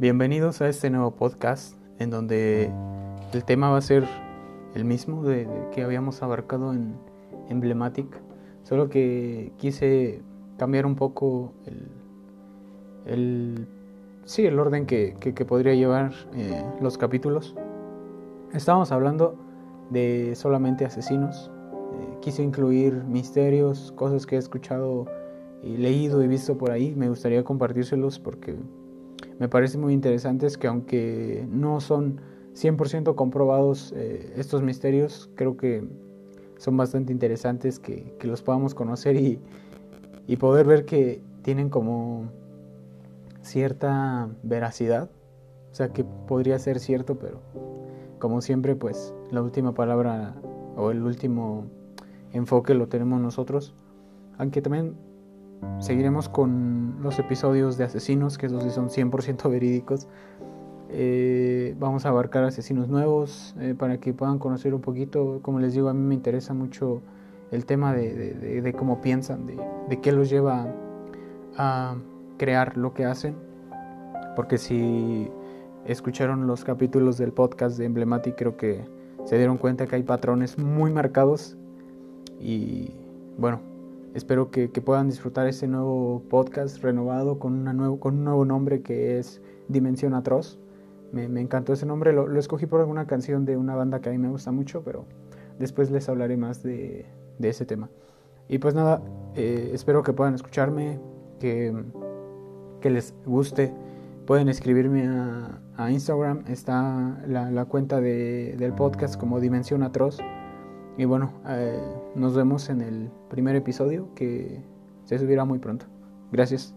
Bienvenidos a este nuevo podcast en donde el tema va a ser el mismo de, que habíamos abarcado en Emblematic, solo que quise cambiar un poco el, sí, el orden que, podría llevar eh, los capítulos. Estábamos hablando de solamente asesinos. Eh, quise incluir misterios, cosas que he escuchado y leído y visto por ahí. Me gustaría compartírselos porque me parece muy interesantes que aunque no son 100% comprobados eh, estos misterios, creo que son bastante interesantes que, los podamos conocer y, y, poder ver que tienen como cierta veracidad, o sea que podría ser cierto, pero como siempre pues la última palabra o el último enfoque lo tenemos nosotros, aunque también seguiremos con los episodios de asesinos, que esos sí son 100% verídicos. Eh, vamos a abarcar asesinos nuevos eh, para que puedan conocer un poquito. Como les digo, a mí me interesa mucho el tema de, cómo piensan, de, qué los lleva a crear lo que hacen. Porque si escucharon los capítulos del podcast de Emblematic, creo que se dieron cuenta que hay patrones muy marcados. Y bueno, Espero que, puedan disfrutar este nuevo podcast renovado con, una nuevo, con un nuevo nombre que es Dimensión Atroz. Me, encantó ese nombre, lo, escogí por alguna canción de una banda que a mí me gusta mucho, pero después les hablaré más de, ese tema. Y pues nada, eh, espero que puedan escucharme, que, que les guste. Pueden escribirme a, Instagram, está la, cuenta del podcast como Dimensión Atroz. Y bueno, eh, nos vemos en el primer episodio que se subirá muy pronto. Gracias.